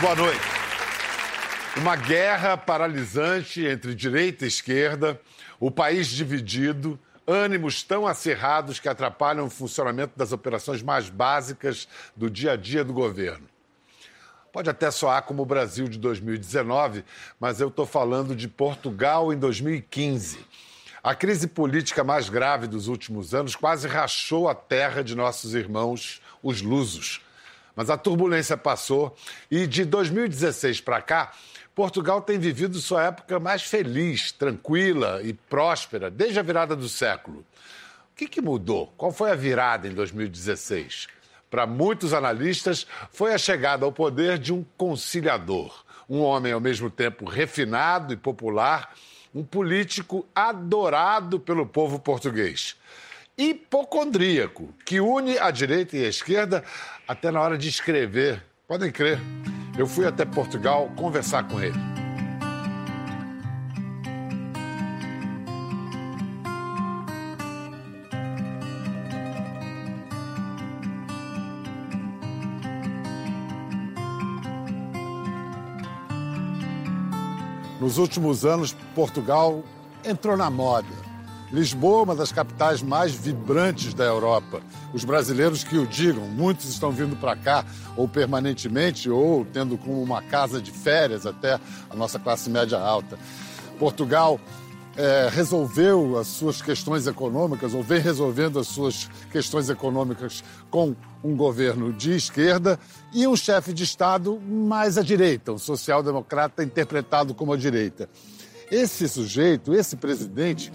boa noite. Uma guerra paralisante entre direita e esquerda, o país dividido, ânimos tão acirrados que atrapalham o funcionamento das operações mais básicas do dia a dia do governo. Pode até soar como o Brasil de 2019, mas eu estou falando de Portugal em 2015. A crise política mais grave dos últimos anos quase rachou a terra de nossos irmãos, os lusos. Mas a turbulência passou e de 2016 para cá, Portugal tem vivido sua época mais feliz, tranquila e próspera desde a virada do século. O que, que mudou? Qual foi a virada em 2016? Para muitos analistas, foi a chegada ao poder de um conciliador, um homem ao mesmo tempo refinado e popular um político adorado pelo povo português. Hipocondríaco, que une a direita e a esquerda até na hora de escrever. Podem crer. Eu fui até Portugal conversar com ele. Nos últimos anos, Portugal entrou na moda. Lisboa, uma das capitais mais vibrantes da Europa. Os brasileiros que o digam, muitos estão vindo para cá, ou permanentemente, ou tendo como uma casa de férias até a nossa classe média alta. Portugal é, resolveu as suas questões econômicas, ou vem resolvendo as suas questões econômicas com um governo de esquerda e um chefe de Estado mais à direita, um social-democrata interpretado como à direita. Esse sujeito, esse presidente,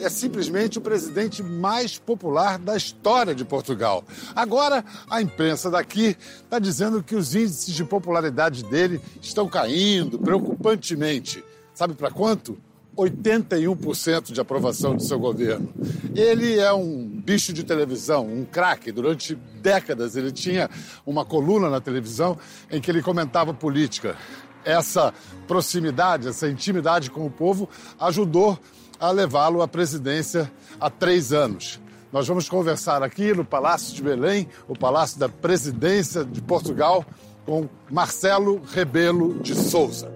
é simplesmente o presidente mais popular da história de Portugal. Agora, a imprensa daqui está dizendo que os índices de popularidade dele estão caindo preocupantemente. Sabe para quanto? 81% de aprovação do seu governo. Ele é um bicho de televisão, um craque. Durante décadas ele tinha uma coluna na televisão em que ele comentava política. Essa proximidade, essa intimidade com o povo ajudou a levá-lo à presidência há três anos. Nós vamos conversar aqui no Palácio de Belém, o Palácio da Presidência de Portugal, com Marcelo Rebelo de Souza.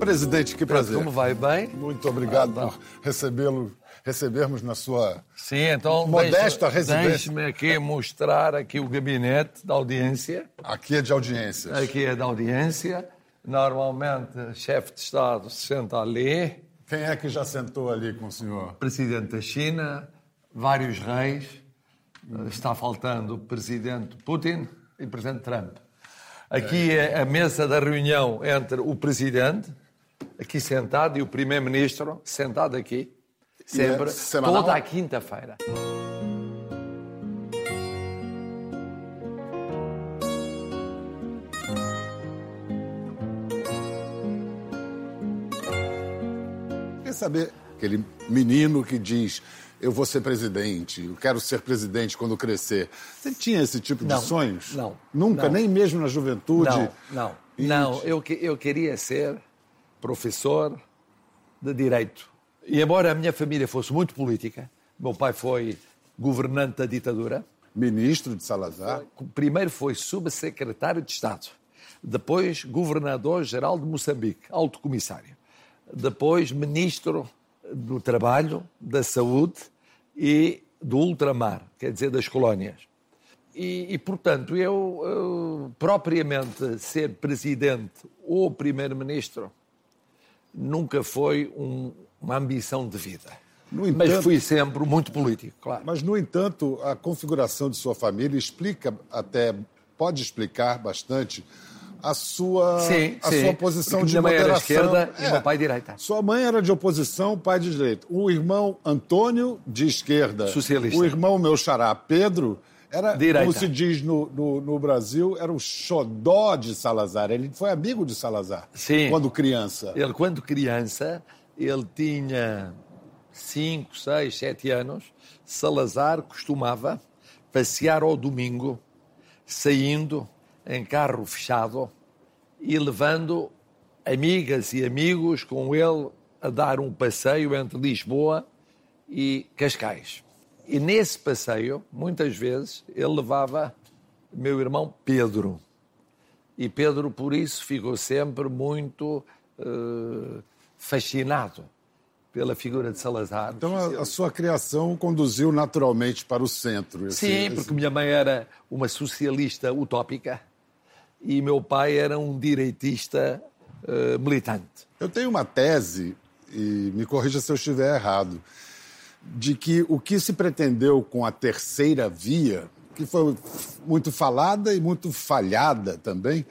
Presidente, que prazer. Como vai? Bem? Muito obrigado ah, tá. por recebê-lo, recebermos na sua Sim, então modesta deixe, residência. Deixe-me aqui mostrar aqui o gabinete da audiência. Aqui é de audiências. Aqui é da audiência. Normalmente, chefe de Estado se senta ali. Quem é que já sentou ali com o senhor? Presidente da China, vários reis. Está faltando o presidente Putin e o presidente Trump. Aqui é a mesa da reunião entre o presidente, aqui sentado, e o primeiro-ministro sentado aqui, sempre, é toda a quinta-feira. Quer saber aquele menino que diz eu vou ser presidente, eu quero ser presidente quando crescer. Você tinha esse tipo não, de sonhos? Não. Nunca, não. nem mesmo na juventude? Não, não. E... Não, eu, eu queria ser professor de Direito. E embora a minha família fosse muito política, meu pai foi governante da ditadura. Ministro de Salazar? Primeiro foi subsecretário de Estado. Depois governador-geral de Moçambique, alto comissário. Depois ministro do Trabalho, da Saúde e do ultramar, quer dizer, das colónias. E, e portanto, eu, eu, propriamente ser presidente ou primeiro-ministro nunca foi um, uma ambição de vida. Entanto, mas fui sempre muito político, claro. Mas, no entanto, a configuração de sua família explica até, pode explicar bastante a sua, sim, a sim. sua posição de Minha mãe moderação. era esquerda é. e meu pai direita. Sua mãe era de oposição, pai de direita. O irmão Antônio, de esquerda. Socialista. O irmão meu xará, Pedro, era, direita. como se diz no, no, no, Brasil, era o xodó de Salazar. Ele foi amigo de Salazar Sim. quando criança. Ele, quando criança, ele tinha 5, 6, 7 anos. Salazar costumava passear ao domingo, saindo em carro fechado e levando amigas e amigos com ele a dar um passeio entre Lisboa e Cascais. E nesse passeio, muitas vezes, ele levava meu irmão Pedro. E Pedro, por isso, ficou sempre muito uh, fascinado pela figura de Salazar. Então a, a, sua criação conduziu naturalmente para o centro. Esse, Sim, porque esse... minha mãe era uma socialista utópica e meu pai era um direitista uh, militante. Eu tenho uma tese, e me corrija se eu estiver errado, de que o que se pretendeu com a terceira via, que foi muito falada e muito falhada também,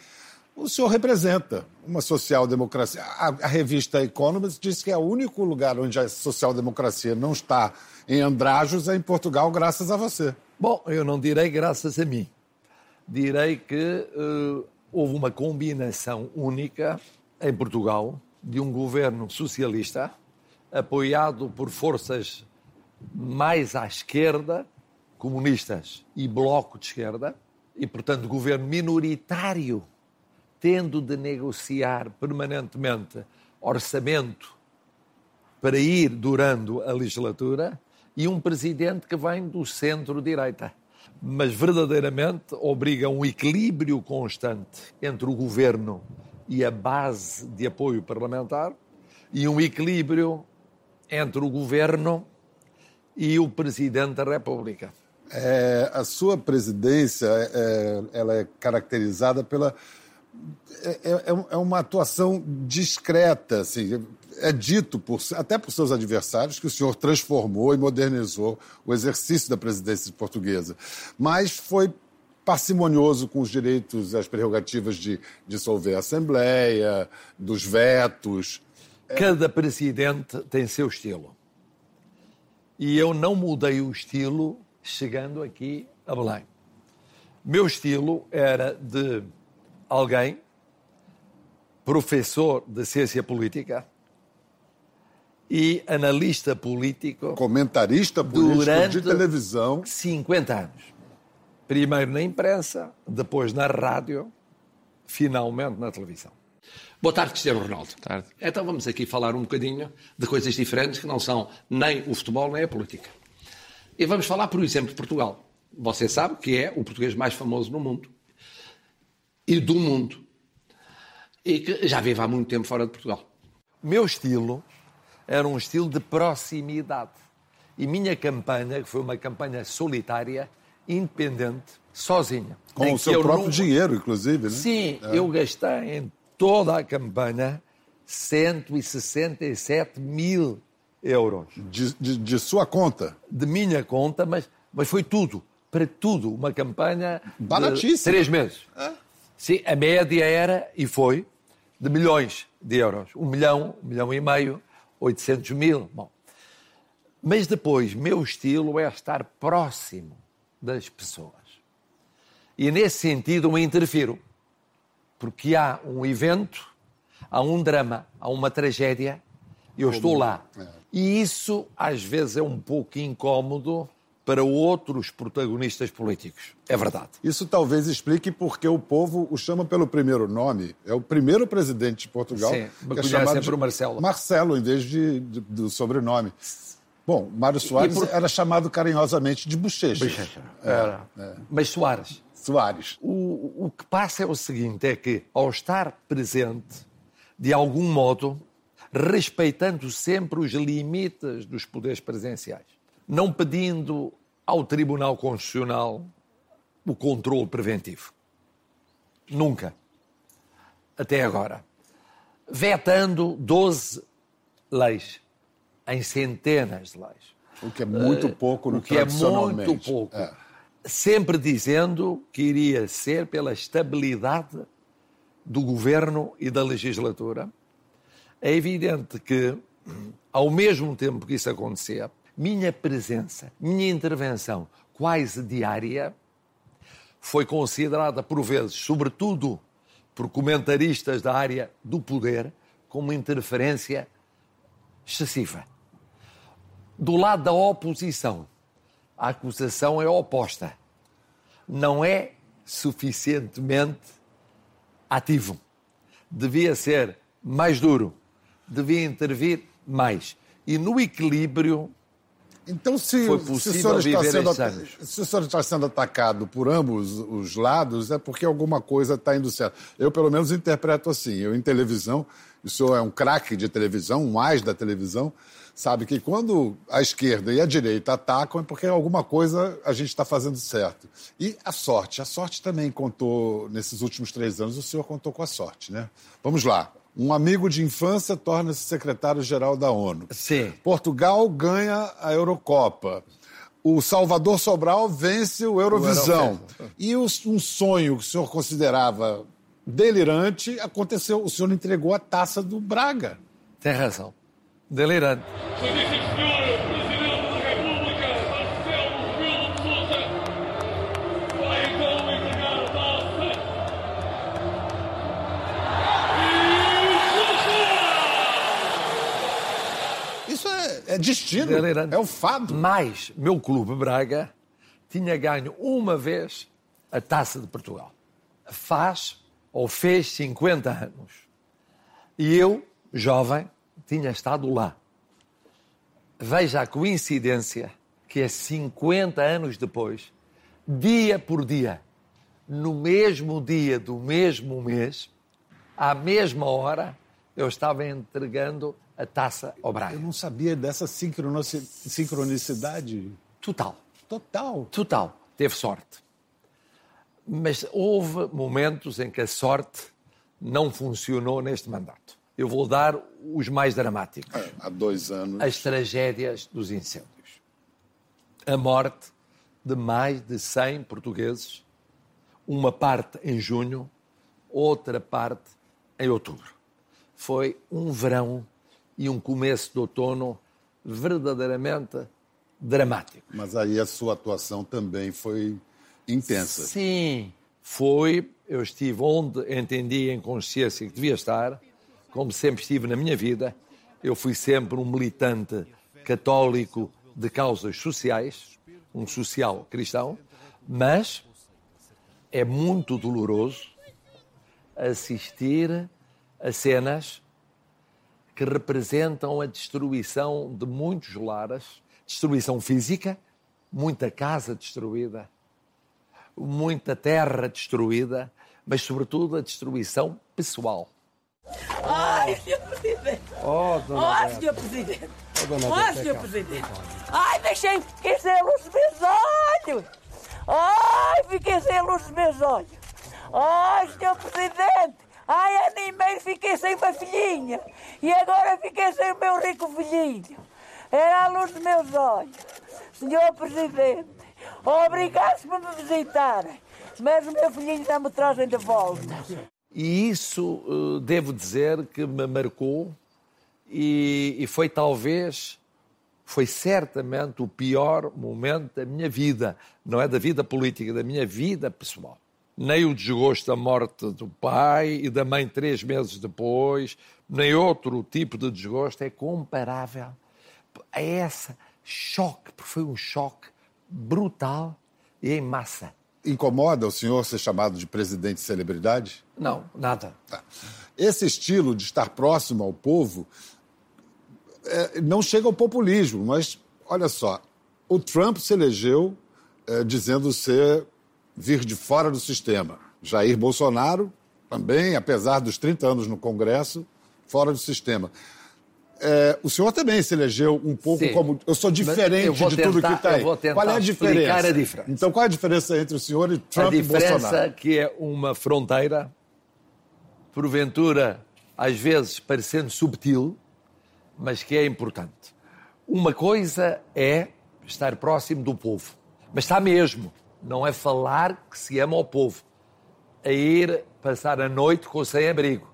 o senhor representa uma social-democracia. A, a, revista Economist diz que é o único lugar onde a social-democracia não está em andrajos é em Portugal, graças a você. Bom, eu não direi graças a mim. Direi que uh, houve uma combinação única em Portugal de um governo socialista apoiado por forças mais à esquerda, comunistas e bloco de esquerda, e, portanto, governo minoritário tendo de negociar permanentemente orçamento para ir durando a legislatura e um presidente que vem do centro-direita. Mas verdadeiramente obriga um equilíbrio constante entre o governo e a base de apoio parlamentar e um equilíbrio entre o governo e o presidente da República. É, a sua presidência é, ela é caracterizada pela é, é, é, é, uma atuação discreta, assim. É dito, por, até por seus adversários, que o senhor transformou e modernizou o exercício da presidência portuguesa. Mas foi parcimonioso com os direitos e as prerrogativas de dissolver a Assembleia, dos vetos. Cada presidente tem seu estilo. E eu não mudei o estilo chegando aqui a Belém. Meu estilo era de alguém, professor de ciência política e analista político. Comentarista político de televisão. 50 anos. Primeiro na imprensa, depois na rádio, finalmente na televisão. Boa tarde, Cristiano Ronaldo. Boa tarde. Então vamos aqui falar um bocadinho de coisas diferentes que não são nem o futebol nem a política. E vamos falar, por exemplo, de Portugal. Você sabe que é o português mais famoso no mundo e do mundo. E que já vive há muito tempo fora de Portugal. Meu estilo era um estilo de proximidade. E minha campanha, que foi uma campanha solitária, independente, sozinha. Com o seu próprio não... dinheiro, inclusive, né? Sim, é. eu gastei em toda a campanha 167 mil euros. De, de, de, sua conta? De minha conta, mas, mas foi tudo. Para tudo. Uma campanha. Baratíssima. De três meses. É? Sim, a média era, e foi, de milhões de euros. Um milhão, um milhão e meio, 800 mil. Bom. Mas depois, meu estilo é estar próximo das pessoas. E nesse sentido eu interfiro. Porque há um evento, há um drama, há uma tragédia, eu Como? estou lá. É. E isso, às vezes, é um pouco incómodo para outros protagonistas políticos. É verdade. Isso talvez explique porque o povo o chama pelo primeiro nome. É o primeiro presidente de Portugal Sim, que é chamado de Marcelo. Marcelo, em vez de, de, do sobrenome. Bom, Mário Soares por... era chamado carinhosamente de Bochecha. Bochecha. Era. É. Mas Soares. Soares. O, o que passa é o seguinte, é que ao estar presente, de algum modo, respeitando sempre os limites dos poderes presenciais, não pedindo ao Tribunal Constitucional o controle preventivo. Nunca. Até agora. Vetando 12 leis, em centenas de leis. O que é muito eh, pouco no O que é muito pouco. É. Sempre dizendo que iria ser pela estabilidade do governo e da legislatura. É evidente que, ao mesmo tempo que isso acontecia, minha presença, minha intervenção quase diária foi considerada por vezes, sobretudo por comentaristas da área do poder, como interferência excessiva. Do lado da oposição, a acusação é oposta. Não é suficientemente ativo. Devia ser mais duro, devia intervir mais. E no equilíbrio então, se, foi possível se viver sendo, anos. Se o senhor está sendo atacado por ambos os lados, é porque alguma coisa está indo certo. Eu, pelo menos, interpreto assim. Eu, em televisão, o senhor é um craque de televisão, um mais da televisão, sabe que quando a esquerda e a direita atacam é porque alguma coisa a gente está fazendo certo. E a sorte. A sorte também contou, nesses últimos três anos, o senhor contou com a sorte, né? Vamos lá. Um amigo de infância torna-se secretário-geral da ONU. Sim. Portugal ganha a Eurocopa. O Salvador Sobral vence o Eurovisão. O e um sonho que o senhor considerava delirante aconteceu. O senhor entregou a taça do Braga. Tem razão delirante. É, destino, é o fado. Mas meu clube Braga tinha ganho uma vez a Taça de Portugal. Faz ou fez 50 anos. E eu, jovem, tinha estado lá. Veja a coincidência que é 50 anos depois, dia por dia, no mesmo dia do mesmo mês, à mesma hora, eu estava entregando taça ao Braga. Eu não sabia dessa sincronicidade. Total. Total. Total. Teve sorte. Mas houve momentos em que a sorte não funcionou neste mandato. Eu vou dar os mais dramáticos. É, há dois anos. As tragédias dos incêndios. A morte de mais de 100 portugueses, uma parte em junho, outra parte em outubro. Foi um verão e um começo de outono verdadeiramente dramático. Mas aí a sua atuação também foi intensa. Sim, foi. Eu estive onde entendi em consciência que devia estar como sempre estive na minha vida, eu fui sempre um militante católico de causas sociais, um social cristão, mas é muito doloroso assistir a cenas que representam a destruição de muitos lares, destruição física, muita casa destruída, muita terra destruída, mas sobretudo a destruição pessoal. Ai, senhor presidente. Oh, dona oh, senhor presidente. Oh, dona oh, senhor presidente. Ai, deixei, fiquei sem a luz dos meus olhos. Ai, fiquei sem a luz dos meus olhos. Ai, senhor presidente. Ai, animei, fiquei sem uma filhinha. E agora fiquei sem o meu rico filhinho. Era a luz dos meus olhos. Senhor presidente, obrigado por me visitarem. Mas o meu filhinho já me trazem de volta. E isso, eh, devo dizer, que me marcou e, e foi talvez, foi certamente o pior momento da minha vida. Não é da vida política, da minha vida pessoal. Nem o desgosto da morte do pai e da mãe três meses depois, nem outro tipo de desgosto é comparável a essa choque, porque foi um choque brutal e em massa. Incomoda o senhor ser chamado de presidente celebridade? Não, nada. Tá. Esse estilo de estar próximo ao povo é, não chega ao populismo, mas olha só, o Trump se elegeu é, dizendo ser vir de fora do sistema. Jair Bolsonaro também, apesar dos 30 anos no Congresso, fora do sistema. É, o senhor também se elegeu um pouco Sim. como. Eu sou diferente eu de tentar, tudo que está aí. qual é a diferença? a diferença? Então, qual é a diferença entre o senhor e Trump e Bolsonaro? A diferença que é uma fronteira, porventura, às vezes parecendo subtil, mas que é importante. Uma coisa é estar próximo do povo, mas está mesmo. Não é falar que se ama ao povo, é ir passar a noite com o sem-abrigo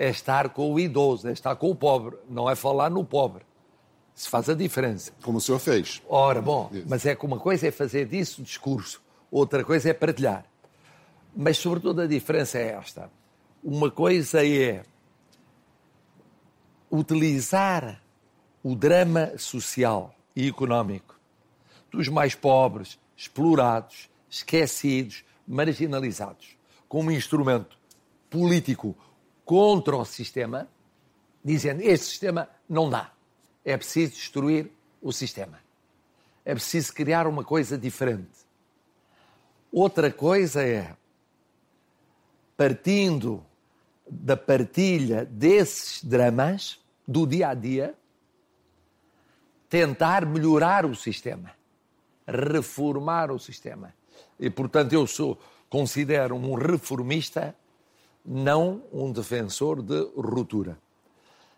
é estar com o idoso, é estar com o pobre, não é falar no pobre. Se faz a diferença. Como o senhor fez. Ora, bom, mas é que uma coisa é fazer disso discurso, outra coisa é partilhar. Mas, sobretudo, a diferença é esta. Uma coisa é utilizar o drama social e económico dos mais pobres, explorados, esquecidos, marginalizados, como instrumento político contra o sistema, dizendo este sistema não dá. É preciso destruir o sistema. É preciso criar uma coisa diferente. Outra coisa é, partindo da partilha desses dramas do dia a dia, tentar melhorar o sistema, reformar o sistema. E, portanto, eu sou, considero um reformista, não um defensor de ruptura.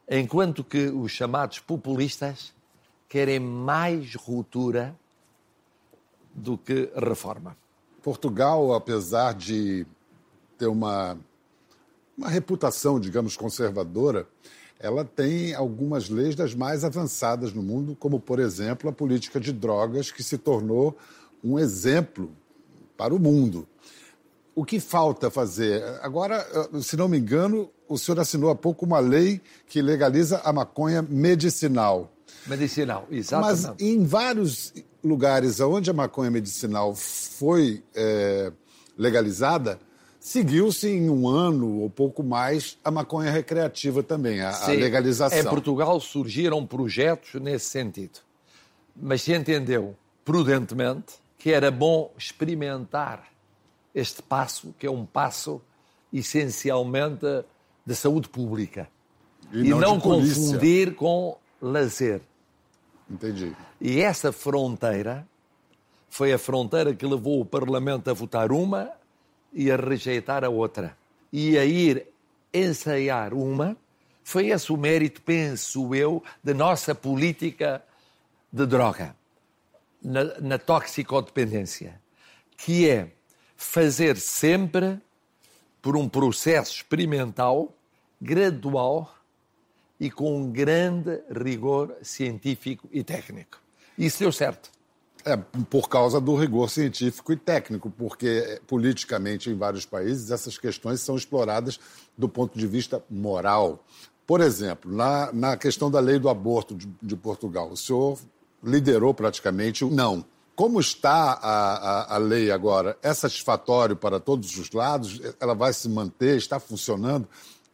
Enquanto que os chamados populistas querem mais ruptura do que reforma. Portugal, apesar de ter uma, uma reputação, digamos, conservadora, ela tem algumas leis das mais avançadas no mundo, como, por exemplo, a política de drogas, que se tornou um exemplo para o mundo. O que falta fazer? Agora, se não me engano, o senhor assinou há pouco uma lei que legaliza a maconha medicinal. Medicinal, exatamente. Mas em vários lugares onde a maconha medicinal foi é, legalizada, seguiu-se em um ano ou pouco mais a maconha recreativa também, a, a legalização. Em Portugal surgiram projetos nesse sentido. Mas se entendeu prudentemente que era bom experimentar este passo, que é um passo essencialmente de saúde pública. E, e não, não confundir com lazer. Entendi. E essa fronteira foi a fronteira que levou o Parlamento a votar uma e a rejeitar a outra. E a ir ensaiar uma, foi esse o mérito, penso eu, da nossa política de droga, na, na toxicodependência, que é fazer sempre por um processo experimental, gradual e com grande rigor científico e técnico. Isso deu certo. É, por causa do rigor científico e técnico, porque eh, politicamente em vários países essas questões são exploradas do ponto de vista moral. Por exemplo, na, na questão da lei do aborto de, de Portugal, o senhor liderou praticamente o não. Como está a, a, a, lei agora? É satisfatório para todos os lados? Ela vai se manter? Está funcionando?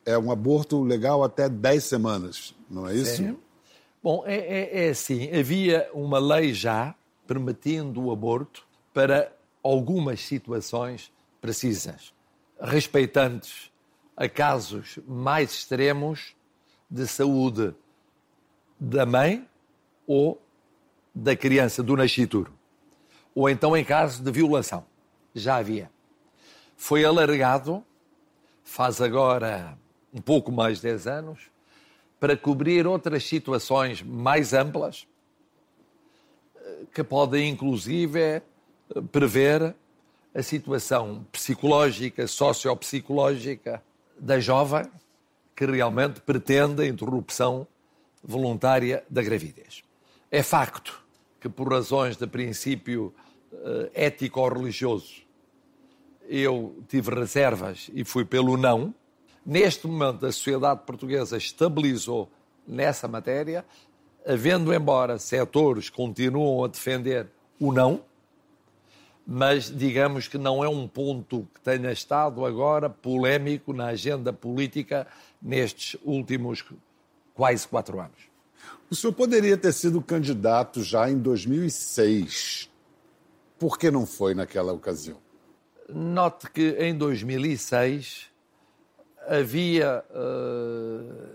É um aborto legal até 10 semanas, não é isso? Bom, é, é, é assim. Havia uma lei já permitindo o aborto para algumas situações precisas, respeitantes a casos mais extremos de saúde da mãe ou da criança, do nascituro ou então em caso de violação. Já havia. Foi alargado, faz agora um pouco mais de 10 anos, para cobrir outras situações mais amplas, que podem inclusive prever a situação psicológica, sociopsicológica da jovem que realmente pretende a interrupção voluntária da gravidez. É facto que, por razões de princípio uh, ético ou religioso, eu tive reservas e fui pelo não. Neste momento, a sociedade portuguesa estabilizou nessa matéria, havendo embora setores continuam a defender o não, mas digamos que não é um ponto que tenha estado agora polémico na agenda política nestes últimos quase quatro anos. O senhor poderia ter sido candidato já em 2006 por que não foi naquela ocasião? Note que em 2006 havia uh,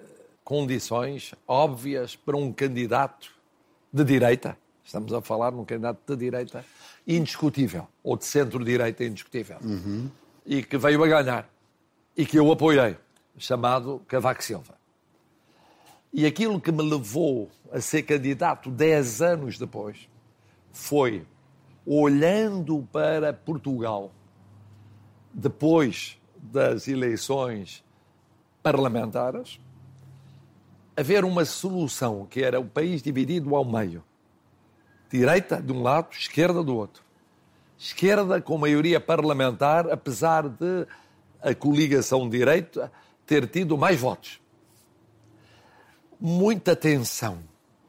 condições óbvias para um candidato de direita, estamos a falar num candidato de direita, indiscutível, ou de centro-direita indiscutível, uhum. e que veio a ganhar, e que eu apoiei, chamado Cavaco Silva. E aquilo que me levou a ser candidato dez anos depois foi olhando para Portugal depois das eleições parlamentares, haver uma solução que era o país dividido ao meio. Direita de um lado, esquerda do outro. Esquerda com maioria parlamentar, apesar de a coligação direita ter tido mais votos. Muita tensão.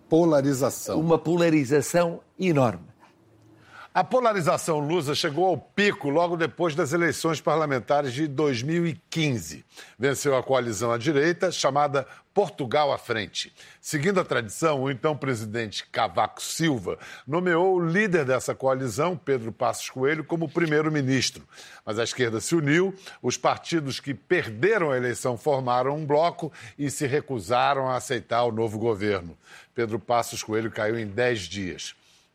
Polarização. Uma polarização enorme. A polarização lusa chegou ao pico logo depois das eleições parlamentares de 2015. Venceu a coalizão à direita, chamada Portugal à Frente. Seguindo a tradição, o então presidente Cavaco Silva nomeou o líder dessa coalizão, Pedro Passos Coelho, como primeiro-ministro. Mas a esquerda se uniu, os partidos que perderam a eleição formaram um bloco e se recusaram a aceitar o novo governo. Pedro Passos Coelho caiu em 10 dias.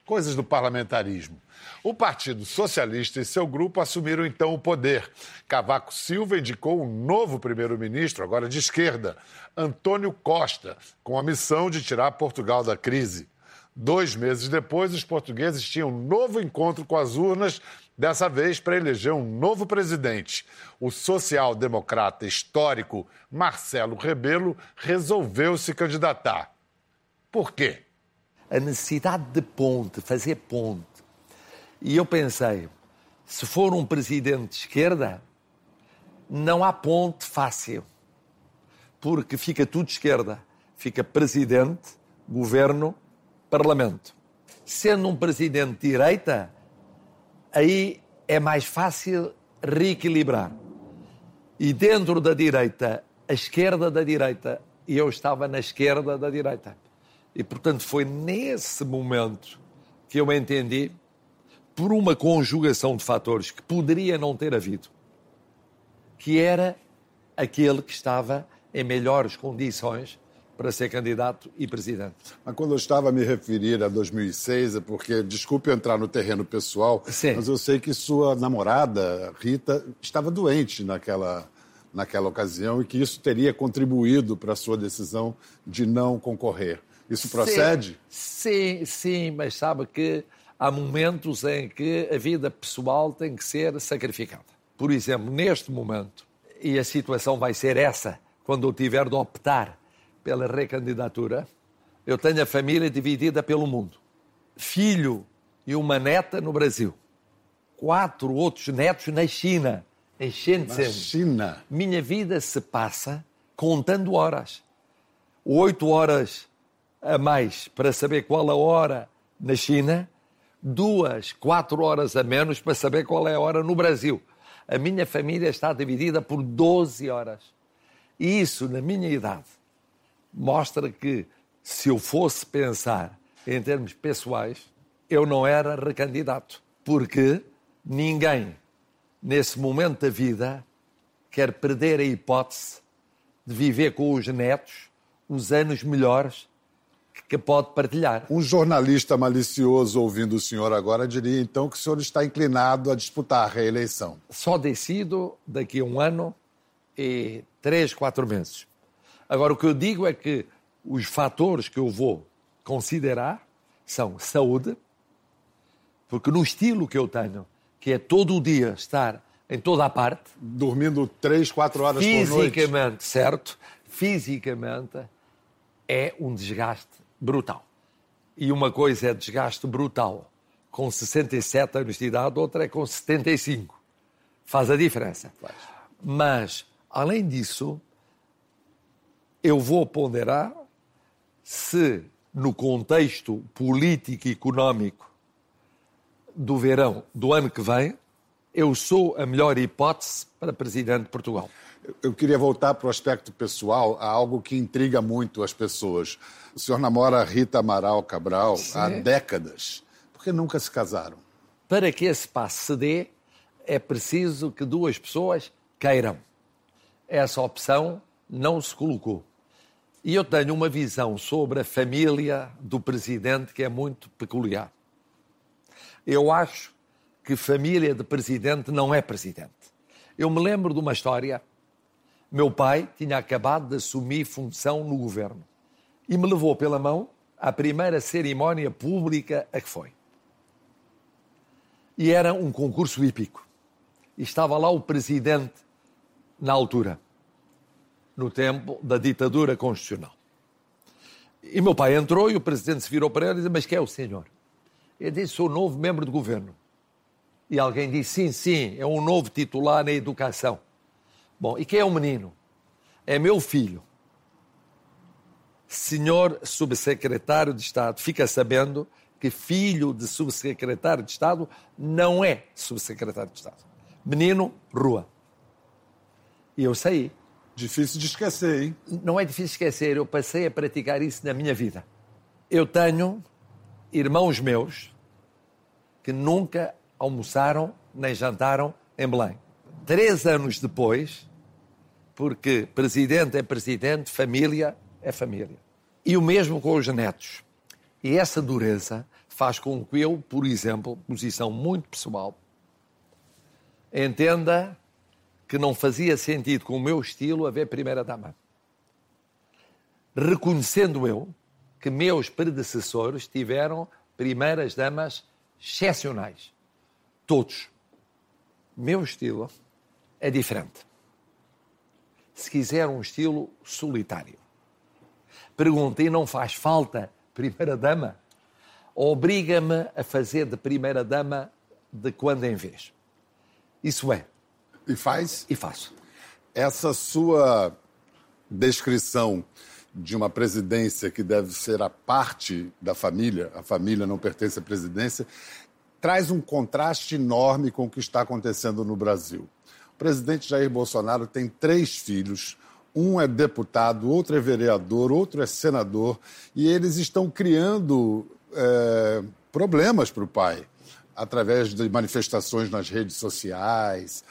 Coisas do parlamentarismo. O Partido Socialista e seu grupo assumiram então o poder. Cavaco Silva indicou um novo primeiro-ministro, agora de esquerda, Antônio Costa, com a missão de tirar Portugal da crise. Dois meses depois, os portugueses tinham um novo encontro com as urnas, dessa vez para eleger um novo presidente. O social-democrata histórico Marcelo Rebelo resolveu se candidatar. Por quê? A necessidade de ponte, fazer ponte, e eu pensei, se for um presidente de esquerda, não há ponte fácil, porque fica tudo esquerda. Fica presidente, governo, parlamento. Sendo um presidente de direita, aí é mais fácil reequilibrar. E dentro da direita, a esquerda da direita, e eu estava na esquerda da direita. E, portanto, foi nesse momento que eu entendi por uma conjugação de fatores que poderia não ter havido, que era aquele que estava em melhores condições para ser candidato e presidente. Mas quando eu estava a me referir a 2006, é porque, desculpe entrar no terreno pessoal, Sim. mas eu sei que sua namorada, Rita, estava doente naquela, naquela ocasião e que isso teria contribuído para a sua decisão de não concorrer. Isso procede? Sim, sim, sim mas sabe que há momentos em que a vida pessoal tem que ser sacrificada. Por exemplo, neste momento, e a situação vai ser essa quando eu tiver de optar pela recandidatura, eu tenho a família dividida pelo mundo. Filho e uma neta no Brasil. Quatro outros netos na China, em Shenzhen. Na China. Minha vida se passa contando horas. Oito horas a mais para saber qual a hora na China duas, quatro horas a menos para saber qual é a hora no Brasil. A minha família está dividida por 12 horas. E isso, na minha idade, mostra que se eu fosse pensar em termos pessoais, eu não era recandidato. Porque ninguém, nesse momento da vida, quer perder a hipótese de viver com os netos os anos melhores que pode partilhar. Um jornalista malicioso ouvindo o senhor agora diria então que o senhor está inclinado a disputar a reeleição. Só decido daqui a um ano e três, quatro meses. Agora, o que eu digo é que os fatores que eu vou considerar são saúde, porque no estilo que eu tenho, que é todo o dia estar em toda a parte. Dormindo três, quatro horas por noite. Fisicamente, certo? Fisicamente é um desgaste brutal. E uma coisa é desgaste brutal com 67 anos de idade, outra é com 75. Faz a diferença. Faz. Mas, além disso, eu vou ponderar se, no contexto político e económico do verão do ano que vem, eu sou a melhor hipótese para presidente de Portugal. Eu queria voltar para o aspecto pessoal, a algo que intriga muito as pessoas. O senhor namora Rita Amaral Cabral Sim. há décadas. Por que nunca se casaram? Para que esse passo se dê, é preciso que duas pessoas queiram. Essa opção não se colocou. E eu tenho uma visão sobre a família do presidente que é muito peculiar. Eu acho que família de presidente não é presidente. Eu me lembro de uma história meu pai tinha acabado de assumir função no governo e me levou pela mão à primeira cerimónia pública a que foi. E era um concurso hípico. E estava lá o presidente na altura, no tempo da ditadura constitucional. E meu pai entrou e o presidente se virou para ele e disse: Mas quem é o senhor? Ele disse: Sou novo membro do governo. E alguém disse: Sim, sim, é um novo titular na educação. Bom, e quem é o menino? É meu filho. Senhor subsecretário de Estado, fica sabendo que filho de subsecretário de Estado não é subsecretário de Estado. Menino, rua. E eu saí. Difícil de esquecer, hein? Não é difícil de esquecer, eu passei a praticar isso na minha vida. Eu tenho irmãos meus que nunca almoçaram nem jantaram em Belém. Três anos depois, porque presidente é presidente, família é família. E o mesmo com os netos. E essa dureza faz com que eu, por exemplo, posição muito pessoal, entenda que não fazia sentido com o meu estilo haver primeira-dama. Reconhecendo eu que meus predecessores tiveram primeiras-damas excepcionais. Todos. Meu estilo é diferente. Se quiser um estilo solitário. Pergunta, e não faz falta primeira-dama? Obriga-me a fazer de primeira-dama de quando em vez. Isso é. E faz? E faço. Essa sua descrição de uma presidência que deve ser a parte da família, a família não pertence à presidência, traz um contraste enorme com o que está acontecendo no Brasil. O presidente Jair Bolsonaro tem três filhos. Um é deputado, outro é vereador, outro é senador, e eles estão criando é, problemas para o pai através de manifestações nas redes sociais.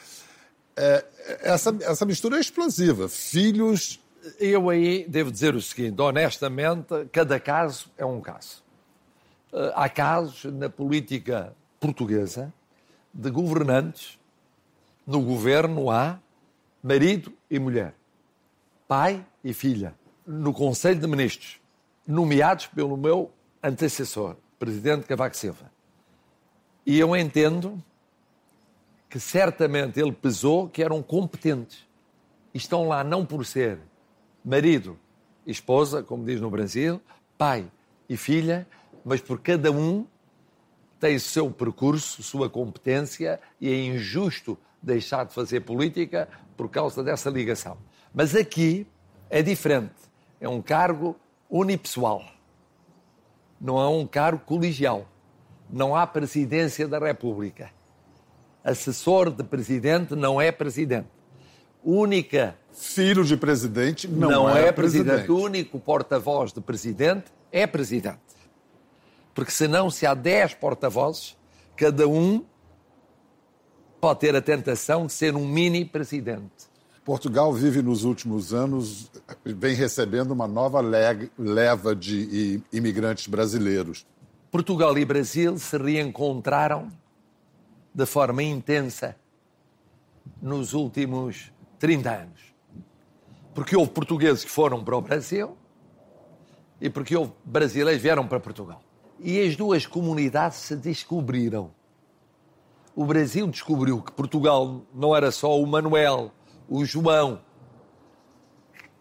É, essa, essa mistura é explosiva. Filhos. Eu aí devo dizer o seguinte: honestamente, cada caso é um caso. Há casos na política portuguesa de governantes. No governo há marido e mulher, pai e filha. No Conselho de Ministros, nomeados pelo meu antecessor, presidente Cavaco Silva. E eu entendo que certamente ele pesou que eram competentes. E estão lá não por ser marido e esposa, como diz no Brasil, pai e filha, mas por cada um tem o seu percurso, sua competência e é injusto deixar de fazer política por causa dessa ligação. Mas aqui é diferente. É um cargo unipessoal. Não é um cargo colegial não há presidência da República. Assessor de presidente não é presidente. Única. Filho de presidente não, não é, é presidente. presidente. O único porta-voz de presidente é presidente. Porque senão, se há 10 porta-vozes, cada um pode ter a tentação de ser um mini presidente. Portugal vive nos últimos anos, vem recebendo uma nova leva de imigrantes brasileiros. Portugal e Brasil se reencontraram de forma intensa nos últimos 30 anos. Porque houve portugueses que foram para o Brasil e porque houve brasileiros que vieram para Portugal. E as duas comunidades se descobriram. O Brasil descobriu que Portugal não era só o Manuel, o João,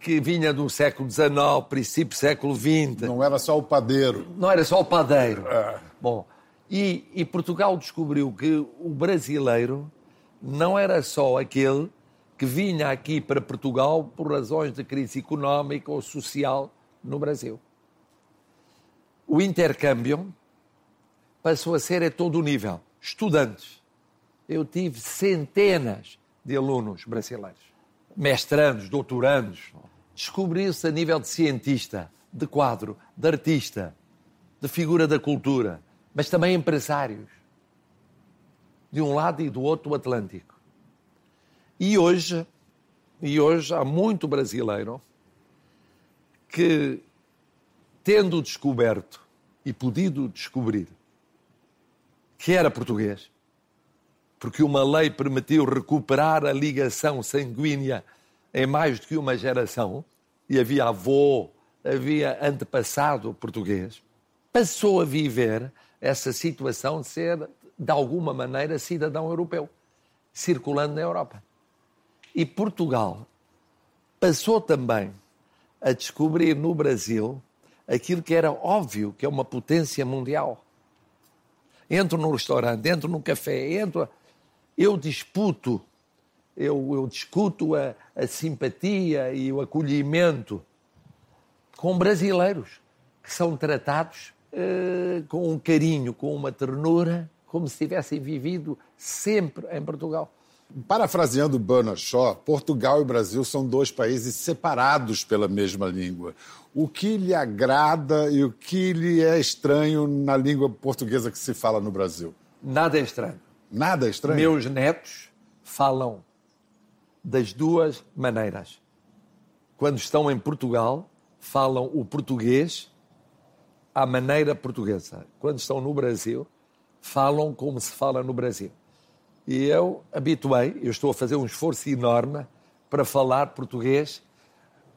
que vinha do século XIX, princípio do século XX. Não era só o padeiro. Não era só o padeiro. É. Bom, e, e, Portugal descobriu que o brasileiro não era só aquele que vinha aqui para Portugal por razões de crise económica ou social no Brasil. O intercâmbio passou a ser a todo o nível. Estudantes. Eu tive centenas de alunos brasileiros mestrandos, doutorandos, descobriu-se a nível de cientista, de quadro, de artista, de figura da cultura, mas também empresários, de um lado e do outro do Atlântico. E hoje, e hoje há muito brasileiro que, tendo descoberto e podido descobrir que era português, porque uma lei permitiu recuperar a ligação sanguínea em mais do que uma geração, e havia avô, havia antepassado português, passou a viver essa situação de ser, de alguma maneira, cidadão europeu, circulando na Europa. E Portugal passou também a descobrir no Brasil aquilo que era óbvio, que é uma potência mundial. Entro num restaurante, entro num café, entro eu disputo, eu, eu discuto a, a simpatia e o acolhimento com brasileiros que são tratados uh, com um carinho, com uma ternura, como se tivessem vivido sempre em Portugal. Parafraseando Bernard Shaw, Portugal e Brasil são dois países separados pela mesma língua. O que lhe agrada e o que lhe é estranho na língua portuguesa que se fala no Brasil? Nada é estranho. Nada é estranho? Meus netos falam das duas maneiras. Quando estão em Portugal, falam o português à maneira portuguesa. Quando estão no Brasil, falam como se fala no Brasil. E eu habituei, eu estou a fazer um esforço enorme para falar português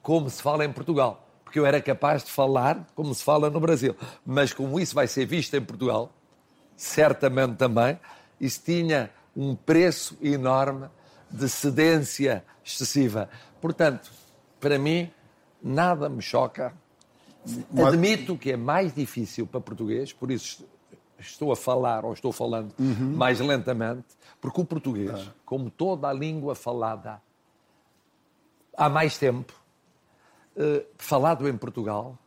como se fala em Portugal. Porque eu era capaz de falar como se fala no Brasil. Mas como isso vai ser visto em Portugal, certamente também, isso tinha um preço enorme de cedência excessiva. Portanto, para mim, nada me choca. Admito que é mais difícil para português, por isso estou a falar ou estou falando uhum. mais lentamente, porque o português, ah. como toda a língua falada há mais tempo, uh, falado em Portugal,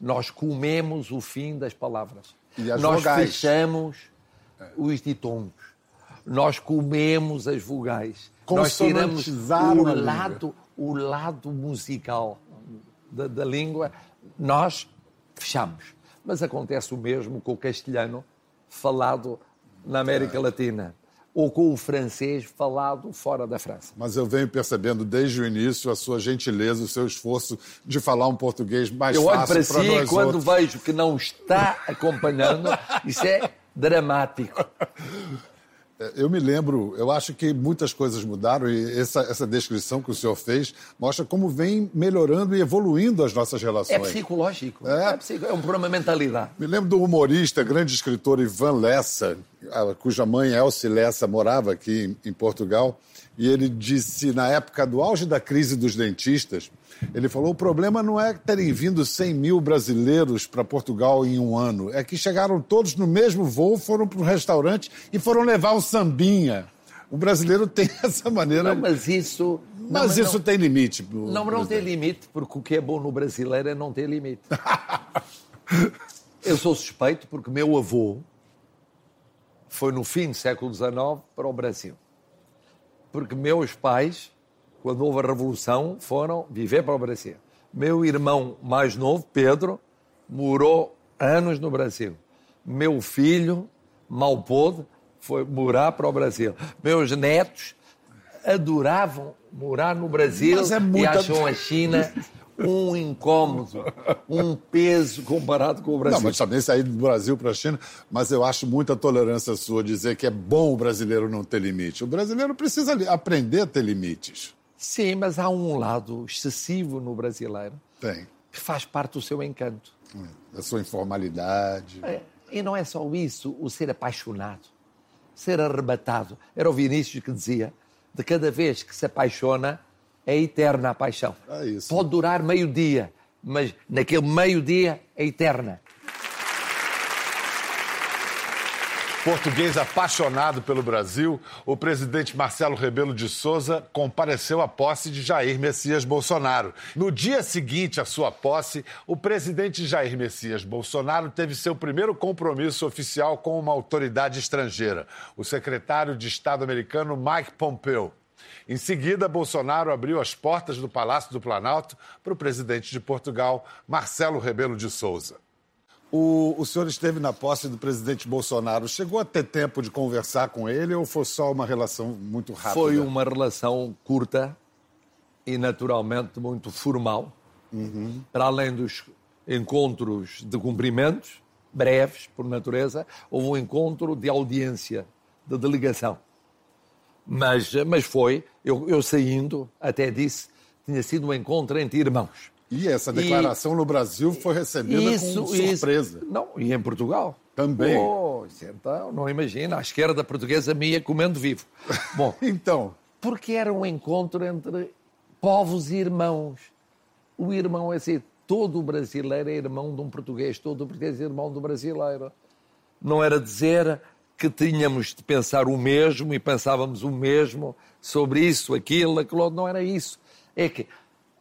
nós comemos o fim das palavras. nós vogais. fechamos é. os ditongos. Nós comemos as vogais. Nós tiramos o lado, o lado musical da, da língua. Nós fechamos. Mas acontece o mesmo com o castelhano falado na América é. Latina ou com o francês falado fora da França. Mas eu venho percebendo desde o início a sua gentileza, o seu esforço de falar um português mais eu fácil para nós. Eu olho para si quando vejo que não está acompanhando, isso é dramático. É, eu me lembro, eu acho que muitas coisas mudaram e essa, essa descrição que o senhor fez mostra como vem melhorando e evoluindo as nossas relações. É psicológico, é, é, psico... é um problema mentalidade. Me lembro do humorista, grande escritor Ivan Lessa, cuja mãe Elsie Lessa morava aqui em Portugal, e ele disse, na época do auge da crise dos dentistas, ele falou: o problema não é terem vindo 100 mil brasileiros para Portugal em um ano, é que chegaram todos no mesmo voo, foram para um restaurante e foram levar o sambinha. O brasileiro tem essa maneira. Não, mas isso. Mas, mas isso não, tem limite. Não, não tem limite, porque o que é bom no brasileiro é não ter limite. Eu sou suspeito porque meu avô foi no fim do século XIX para o Brasil. Porque meus pais quando houve a Revolução, foram viver para o Brasil. Meu irmão mais novo, Pedro, morou anos no Brasil. Meu filho, mal pôde, foi morar para o Brasil. Meus netos adoravam morar no Brasil é muita... e acham a China um incômodo, um peso comparado com o Brasil. Não, mas também sair do Brasil para a China, mas eu acho muita tolerância sua dizer que é bom o brasileiro não ter limite. O brasileiro precisa aprender a ter limites. Sim, mas há um lado excessivo no brasileiro Tem. que faz parte do seu encanto. Da sua informalidade. É, e não é só isso, o ser apaixonado, ser arrebatado. Era o Vinícius que dizia: de cada vez que se apaixona, é eterna a paixão. É. Pode durar meio dia, mas naquele meio dia é eterna. Português apaixonado pelo Brasil, o presidente Marcelo Rebelo de Souza compareceu à posse de Jair Messias Bolsonaro. No dia seguinte à sua posse, o presidente Jair Messias Bolsonaro teve seu primeiro compromisso oficial com uma autoridade estrangeira, o secretário de Estado americano Mike Pompeo. Em seguida, Bolsonaro abriu as portas do Palácio do Planalto para o presidente de Portugal, Marcelo Rebelo de Souza. O, o senhor esteve na posse do presidente Bolsonaro. Chegou a ter tempo de conversar com ele ou foi só uma relação muito rápida? Foi uma relação curta e, naturalmente, muito formal. Uhum. Para além dos encontros de cumprimentos, breves, por natureza, houve um encontro de audiência, de delegação. Mas, mas foi, eu, eu saindo, até disse, tinha sido um encontro entre irmãos. E essa declaração e... no Brasil foi recebida isso, com surpresa. Isso. Não, e em Portugal. Também. Oh, então, não imagina, a esquerda portuguesa me ia comendo vivo. Bom, então. Porque era um encontro entre povos e irmãos. O irmão é assim, todo brasileiro é irmão de um português, todo português é irmão do brasileiro. Não era dizer que tínhamos de pensar o mesmo e pensávamos o mesmo sobre isso, aquilo, aquilo, não era isso. É que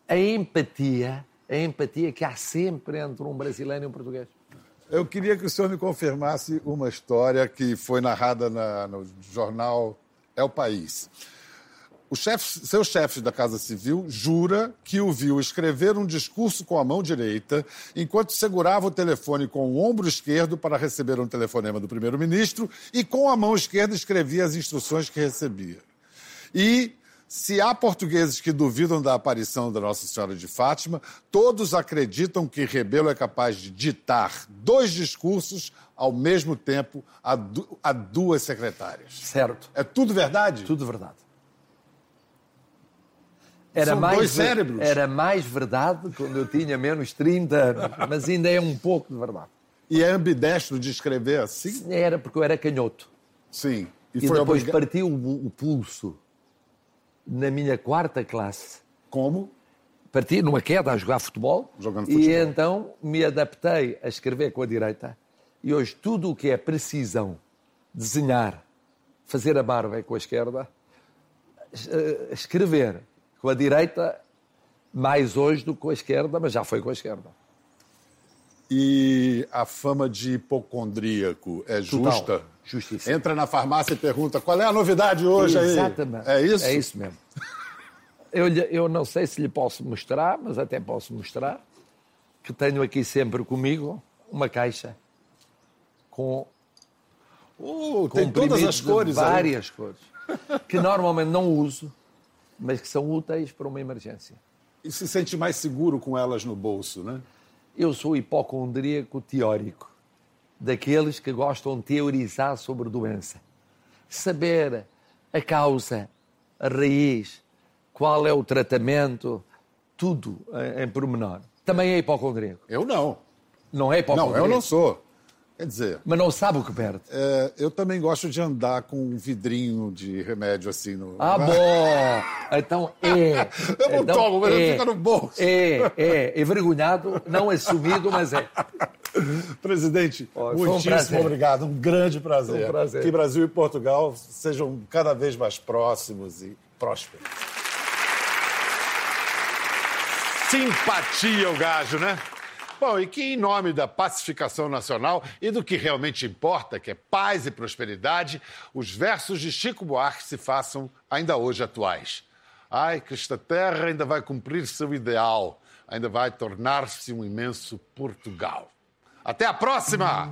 a empatia, a empatia que há sempre entre um brasileiro e um português. Eu queria que o senhor me confirmasse uma história que foi narrada na, no jornal É o País. O chefe, seu chefe da Casa Civil jura que o viu escrever um discurso com a mão direita enquanto segurava o telefone com o ombro esquerdo para receber um telefonema do primeiro-ministro e com a mão esquerda escrevia as instruções que recebia. E se há portugueses que duvidam da aparição da Nossa Senhora de Fátima, todos acreditam que Rebelo é capaz de ditar dois discursos ao mesmo tempo a, du a duas secretárias. Certo. É tudo verdade? Tudo verdade. Era São mais, dois cérebros. Era mais verdade quando eu tinha menos 30 anos, mas ainda é um pouco de verdade. E é ambidestro de escrever assim? Era porque eu era canhoto. Sim. E, e depois obriga... partiu o, o pulso na minha quarta classe. Como? Parti numa queda a jogar futebol. Jogando futebol. E então me adaptei a escrever com a direita. E hoje tudo o que é precisão, desenhar, fazer a barba é com a esquerda, eh, escrever com a direita, mais hoje do que com a esquerda, mas já foi com a esquerda. E a fama de hipocondríaco é justa? Total. Justiça. Entra na farmácia e pergunta qual é a novidade hoje Exatamente. aí. É isso? É isso mesmo. Eu, eu não sei se lhe posso mostrar, mas até posso mostrar que tenho aqui sempre comigo uma caixa com, uh, tem todas as cores várias aí. cores que normalmente não uso mas que são úteis para uma emergência. E se sente mais seguro com elas no bolso, né? Eu sou hipocondríaco teórico, daqueles que gostam de teorizar sobre doença. Saber a causa, a raiz, qual é o tratamento, tudo em pormenor. Também é hipocondríaco. Eu não. Não é hipocondríaco? Não, eu não sou. Quer dizer. Mas não sabe o que perde. É, eu também gosto de andar com um vidrinho de remédio assim no. Ah, bom! Então é. Eu não então, tomo, mas é, fica no bolso. É, é. Envergonhado, não assumido, mas é. Presidente, oh, muitíssimo um obrigado. Um grande prazer. Um prazer. Que Brasil e Portugal sejam cada vez mais próximos e prósperos. Simpatia o gajo, né? Bom, e que em nome da pacificação nacional e do que realmente importa, que é paz e prosperidade, os versos de Chico Buarque se façam ainda hoje atuais. Ai, que esta terra ainda vai cumprir seu ideal, ainda vai tornar-se um imenso Portugal. Até a próxima!